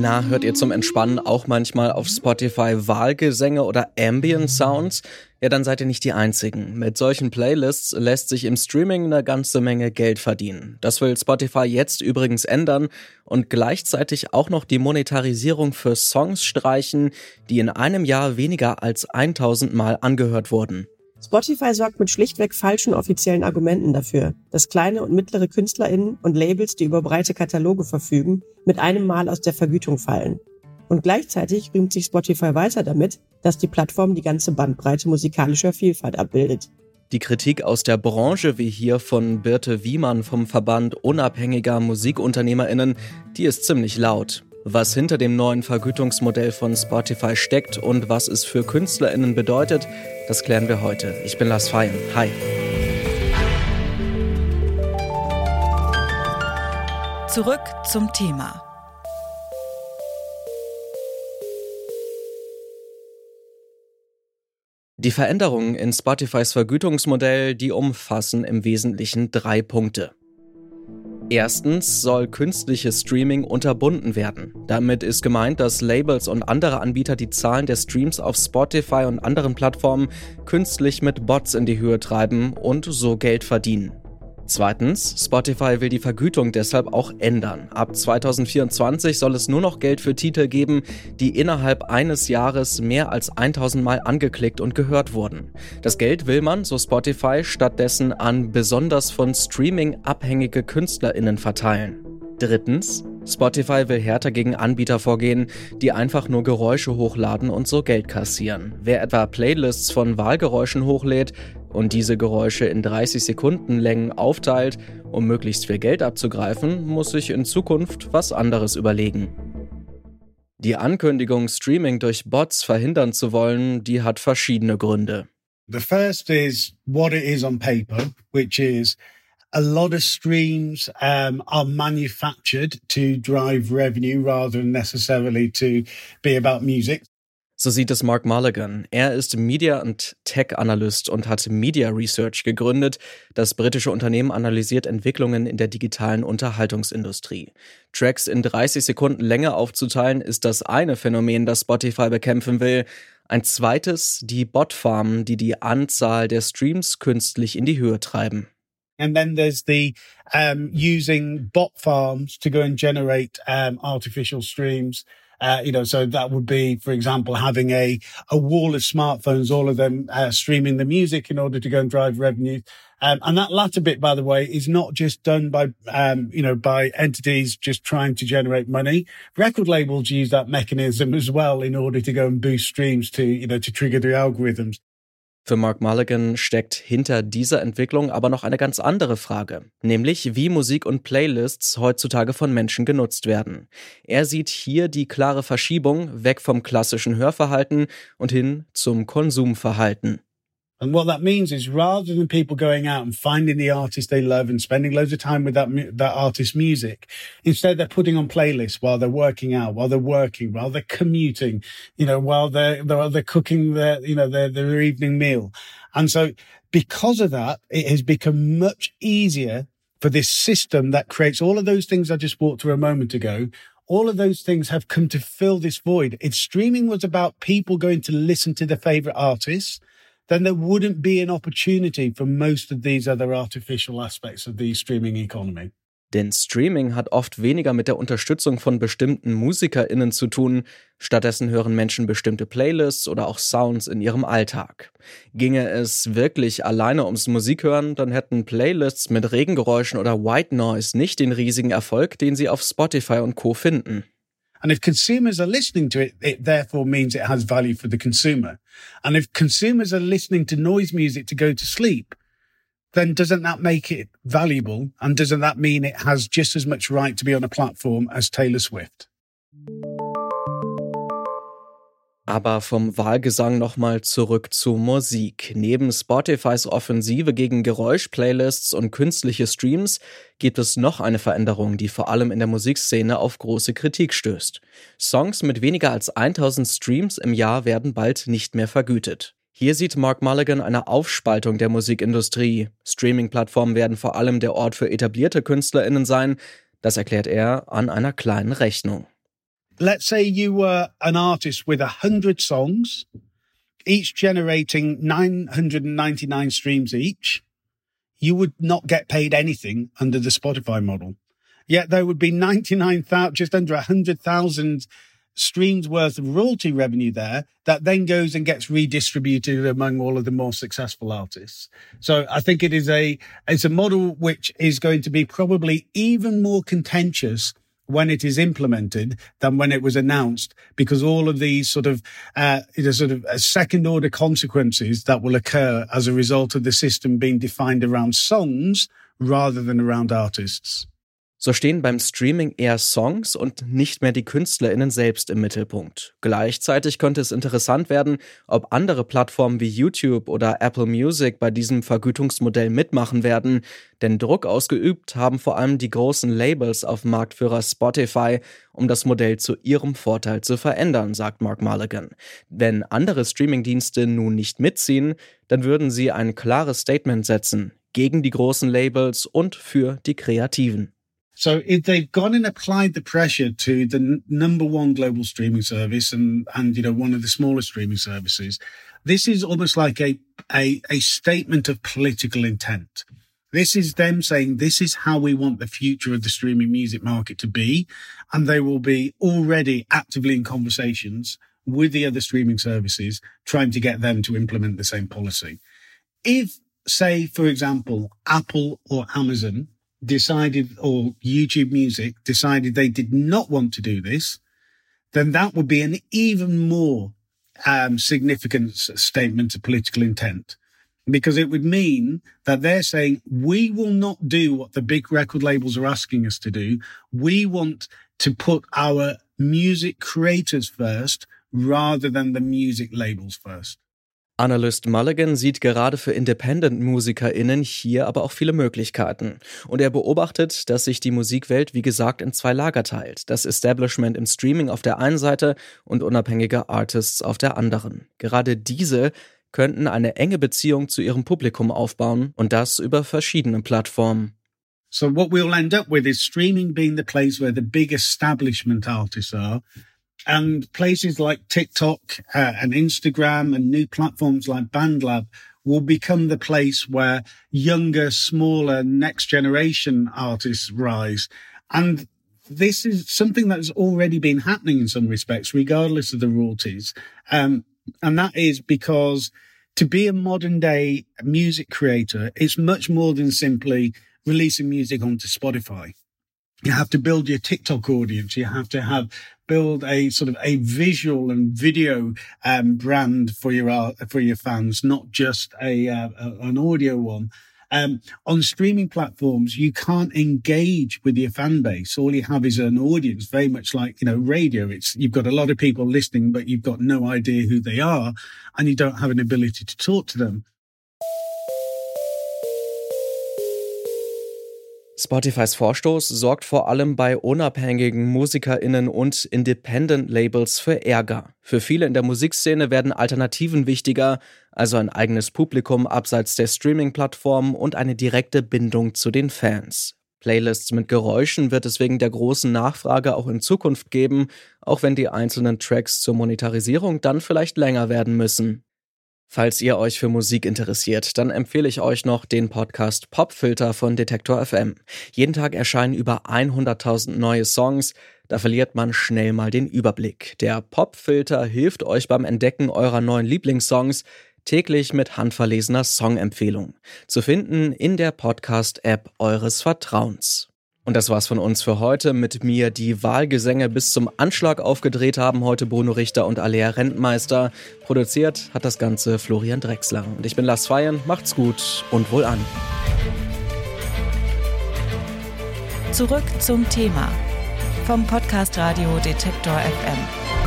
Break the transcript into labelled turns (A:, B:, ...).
A: Na, hört ihr zum Entspannen auch manchmal auf Spotify Wahlgesänge oder Ambient Sounds? Ja, dann seid ihr nicht die Einzigen. Mit solchen Playlists lässt sich im Streaming eine ganze Menge Geld verdienen. Das will Spotify jetzt übrigens ändern und gleichzeitig auch noch die Monetarisierung für Songs streichen, die in einem Jahr weniger als 1000 Mal angehört wurden.
B: Spotify sorgt mit schlichtweg falschen offiziellen Argumenten dafür, dass kleine und mittlere KünstlerInnen und Labels, die über breite Kataloge verfügen, mit einem Mal aus der Vergütung fallen. Und gleichzeitig rühmt sich Spotify weiter damit, dass die Plattform die ganze Bandbreite musikalischer Vielfalt abbildet.
A: Die Kritik aus der Branche, wie hier von Birte Wiemann vom Verband unabhängiger Musikunternehmerinnen, die ist ziemlich laut. Was hinter dem neuen Vergütungsmodell von Spotify steckt und was es für KünstlerInnen bedeutet, das klären wir heute. Ich bin Lars Feyen. Hi.
C: Zurück zum Thema.
A: Die Veränderungen in Spotifys Vergütungsmodell, die umfassen im Wesentlichen drei Punkte. Erstens soll künstliches Streaming unterbunden werden. Damit ist gemeint, dass Labels und andere Anbieter die Zahlen der Streams auf Spotify und anderen Plattformen künstlich mit Bots in die Höhe treiben und so Geld verdienen. Zweitens, Spotify will die Vergütung deshalb auch ändern. Ab 2024 soll es nur noch Geld für Titel geben, die innerhalb eines Jahres mehr als 1000 Mal angeklickt und gehört wurden. Das Geld will man, so Spotify, stattdessen an besonders von Streaming abhängige KünstlerInnen verteilen. Drittens, Spotify will härter gegen Anbieter vorgehen, die einfach nur Geräusche hochladen und so Geld kassieren. Wer etwa Playlists von Wahlgeräuschen hochlädt und diese Geräusche in 30 Sekunden Längen aufteilt, um möglichst viel Geld abzugreifen, muss sich in Zukunft was anderes überlegen. Die Ankündigung, Streaming durch Bots verhindern zu wollen, die hat verschiedene Gründe.
D: The first is what it is on paper, which is a lot of streams um, are manufactured to drive revenue rather than necessarily to be about music.
A: So sieht es Mark Mulligan. Er ist Media- und Tech-Analyst und hat Media Research gegründet. Das britische Unternehmen analysiert Entwicklungen in der digitalen Unterhaltungsindustrie. Tracks in 30 Sekunden Länge aufzuteilen, ist das eine Phänomen, das Spotify bekämpfen will. Ein zweites, die Botfarmen, die die Anzahl der Streams künstlich in die Höhe treiben.
D: And then there's the um, using bot farms to go and generate um, artificial streams. Uh, you know, so that would be, for example, having a, a wall of smartphones, all of them uh, streaming the music in order to go and drive revenue. Um, and that latter bit, by the way, is not just done by, um, you know, by entities just trying to generate money. Record labels use that mechanism as well in order to go and boost streams to, you know, to trigger the algorithms.
A: Für Mark Mulligan steckt hinter dieser Entwicklung aber noch eine ganz andere Frage, nämlich wie Musik und Playlists heutzutage von Menschen genutzt werden. Er sieht hier die klare Verschiebung weg vom klassischen Hörverhalten und hin zum Konsumverhalten.
D: And what that means is rather than people going out and finding the artist they love and spending loads of time with that, that artist's music, instead they're putting on playlists while they're working out, while they're working, while they're commuting, you know, while they're, they're, they're cooking their, you know, their, their evening meal. And so because of that, it has become much easier for this system that creates all of those things I just walked through a moment ago all of those things have come to fill this void. If streaming was about people going to listen to their favorite artists, then there wouldn't be an opportunity for most of these other artificial aspects of the streaming economy.
A: Denn Streaming hat oft weniger mit der Unterstützung von bestimmten MusikerInnen zu tun. Stattdessen hören Menschen bestimmte Playlists oder auch Sounds in ihrem Alltag. Ginge es wirklich alleine ums Musikhören, dann hätten Playlists mit Regengeräuschen oder White Noise nicht den riesigen Erfolg, den sie auf Spotify und Co. finden.
D: And if consumers are listening to it, it therefore means it has value for the consumer. And if consumers are listening to noise music to go to sleep, then doesn't that make it valuable? And doesn't that mean it has just as much right to be on a platform as Taylor Swift?
A: Aber vom Wahlgesang nochmal zurück zu Musik. Neben Spotifys Offensive gegen Geräuschplaylists und künstliche Streams gibt es noch eine Veränderung, die vor allem in der Musikszene auf große Kritik stößt. Songs mit weniger als 1000 Streams im Jahr werden bald nicht mehr vergütet. Hier sieht Mark Mulligan eine Aufspaltung der Musikindustrie. Streaming-Plattformen werden vor allem der Ort für etablierte KünstlerInnen sein. Das erklärt er an einer kleinen Rechnung.
D: Let's say you were an artist with a hundred songs, each generating 999 streams each, you would not get paid anything under the Spotify model. Yet there would be 99,000, just under 100,000 streams worth of royalty revenue there that then goes and gets redistributed among all of the more successful artists. So I think it is a, it's a model which is going to be probably even more contentious when it is implemented than when it was announced, because all of these sort of, uh, you know, sort of uh, second order consequences that will occur as a result of the system being defined around songs rather than around artists.
A: So stehen beim Streaming eher Songs und nicht mehr die KünstlerInnen selbst im Mittelpunkt. Gleichzeitig könnte es interessant werden, ob andere Plattformen wie YouTube oder Apple Music bei diesem Vergütungsmodell mitmachen werden, denn Druck ausgeübt haben vor allem die großen Labels auf Marktführer Spotify, um das Modell zu ihrem Vorteil zu verändern, sagt Mark Mulligan. Wenn andere Streamingdienste nun nicht mitziehen, dann würden sie ein klares Statement setzen gegen die großen Labels und für die Kreativen.
D: So if they've gone and applied the pressure to the n- number one global streaming service and, and, you know, one of the smaller streaming services, this is almost like a, a, a statement of political intent. This is them saying this is how we want the future of the streaming music market to be. And they will be already actively in conversations with the other streaming services, trying to get them to implement the same policy. If, say, for example, Apple or Amazon decided, or YouTube Music decided they did not want to do this, then that would be an even more um, significant statement of political intent. Because it would mean that they're saying, we will not do what the big record labels are asking us to do. We want to put our music creators first rather than the music labels first.
A: Analyst Mulligan sieht gerade für Independent-MusikerInnen hier aber auch viele Möglichkeiten. Und er beobachtet, dass sich die Musikwelt, wie gesagt, in zwei Lager teilt. Das Establishment im Streaming auf der einen Seite und unabhängige Artists auf der anderen. Gerade diese könnten eine enge Beziehung zu ihrem Publikum aufbauen und das über verschiedene Plattformen.
D: So what we'll end up with is streaming being the place where the big establishment artists are And places like TikTok uh, and Instagram and new platforms like BandLab will become the place where younger, smaller, next generation artists rise. And this is something that has already been happening in some respects, regardless of the royalties. Um, and that is because to be a modern day music creator, it's much more than simply releasing music onto Spotify. You have to build your TikTok audience. You have to have build a sort of a visual and video um, brand for your uh, for your fans, not just a, uh, an audio one. Um, on streaming platforms, you can't engage with your fan base. All you have is an audience, very much like, you know, radio. It's, you've got a lot of people listening, but you've got no idea who they are and you don't have an ability to talk to them.
A: Spotifys Vorstoß sorgt vor allem bei unabhängigen Musikerinnen und Independent-Labels für Ärger. Für viele in der Musikszene werden Alternativen wichtiger, also ein eigenes Publikum abseits der Streaming-Plattformen und eine direkte Bindung zu den Fans. Playlists mit Geräuschen wird es wegen der großen Nachfrage auch in Zukunft geben, auch wenn die einzelnen Tracks zur Monetarisierung dann vielleicht länger werden müssen. Falls ihr euch für Musik interessiert, dann empfehle ich euch noch den Podcast Popfilter von Detektor FM. Jeden Tag erscheinen über 100.000 neue Songs. Da verliert man schnell mal den Überblick. Der Popfilter hilft euch beim Entdecken eurer neuen Lieblingssongs täglich mit handverlesener Songempfehlung. Zu finden in der Podcast-App eures Vertrauens. Und das war's von uns für heute. Mit mir die Wahlgesänge bis zum Anschlag aufgedreht haben heute Bruno Richter und Alea Rentmeister. Produziert hat das Ganze Florian Drexler. Und ich bin Lars Feiern. Macht's gut und wohl an.
C: Zurück zum Thema vom Podcast Radio Detektor FM.